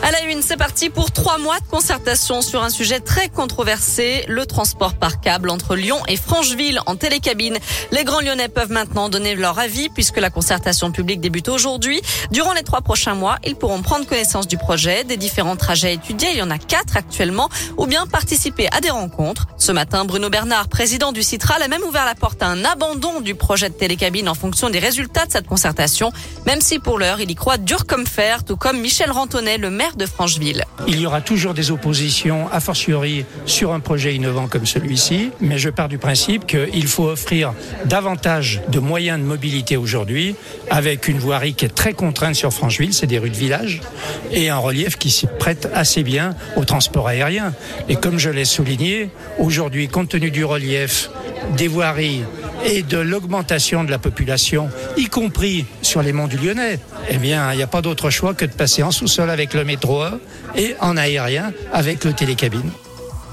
À la une, c'est parti pour trois mois de concertation sur un sujet très controversé, le transport par câble entre Lyon et Francheville en télécabine. Les grands lyonnais peuvent maintenant donner leur avis puisque la concertation publique débute aujourd'hui. Durant les trois prochains mois, ils pourront prendre connaissance du projet, des différents trajets étudiés, il y en a quatre actuellement, ou bien participer à des rencontres. Ce matin, Bruno Bernard, président du Citral, a même ouvert la porte à un abandon du projet de télécabine en fonction des résultats de cette concertation, même si pour l'heure, il y croit dur comme fer, tout comme Michel Rantonnet, le maire de Francheville. Il y aura toujours des oppositions, a fortiori, sur un projet innovant comme celui-ci, mais je pars du principe qu'il faut offrir davantage de moyens de mobilité aujourd'hui, avec une voirie qui est très contrainte sur Francheville, c'est des rues de village, et un relief qui s'y prête assez bien au transport aérien. Et comme je l'ai souligné, aujourd'hui, compte tenu du relief, des voiries et de l'augmentation de la population, y compris sur les monts du Lyonnais, eh bien, il n'y a pas d'autre choix que de passer en sous-sol avec le métro et en aérien avec le télécabine.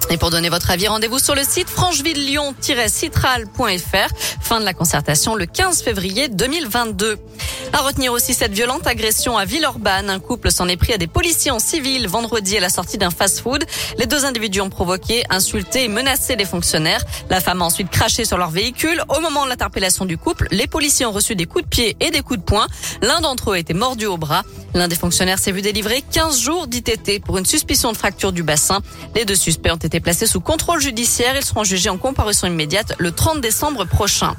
Et pour donner votre avis, rendez-vous sur le site francheville-lyon-citral.fr. Fin de la concertation le 15 février 2022. À retenir aussi cette violente agression à Villeurbanne. Un couple s'en est pris à des policiers en civil vendredi à la sortie d'un fast-food. Les deux individus ont provoqué, insulté et menacé les fonctionnaires. La femme a ensuite craché sur leur véhicule. Au moment de l'interpellation du couple, les policiers ont reçu des coups de pied et des coups de poing. L'un d'entre eux a été mordu au bras. L'un des fonctionnaires s'est vu délivrer 15 jours d'ITT pour une suspicion de fracture du bassin. Les deux suspects ont été placés sous contrôle judiciaire. Ils seront jugés en comparution immédiate le 30 décembre prochain.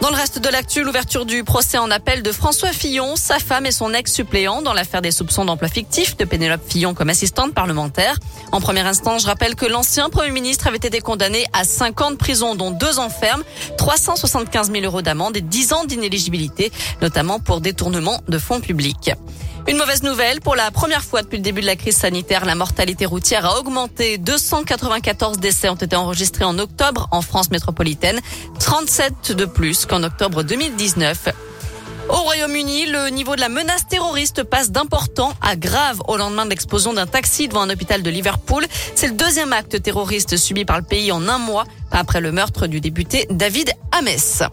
Dans le reste de l'actu, l'ouverture du procès en appel de François Fillon, sa femme et son ex-suppléant dans l'affaire des soupçons d'emploi fictif de Pénélope Fillon comme assistante parlementaire. En première instance, je rappelle que l'ancien Premier ministre avait été condamné à 5 ans de prison, dont 2 ans ferme, 375 000 euros d'amende et 10 ans d'inéligibilité, notamment pour détournement de fonds publics. Une mauvaise nouvelle, pour la première fois depuis le début de la crise sanitaire, la mortalité routière a augmenté. 294 décès ont été enregistrés en octobre en France métropolitaine, 37 de plus qu'en octobre 2019. Au Royaume-Uni, le niveau de la menace terroriste passe d'important à grave au lendemain de l'explosion d'un taxi devant un hôpital de Liverpool. C'est le deuxième acte terroriste subi par le pays en un mois après le meurtre du député David Ames.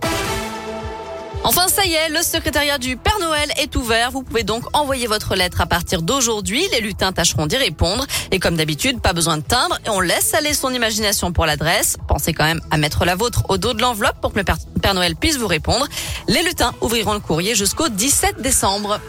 Enfin, ça y est, le secrétariat du Père Noël est ouvert. Vous pouvez donc envoyer votre lettre à partir d'aujourd'hui. Les lutins tâcheront d'y répondre. Et comme d'habitude, pas besoin de timbre et on laisse aller son imagination pour l'adresse. Pensez quand même à mettre la vôtre au dos de l'enveloppe pour que le Père Noël puisse vous répondre. Les lutins ouvriront le courrier jusqu'au 17 décembre.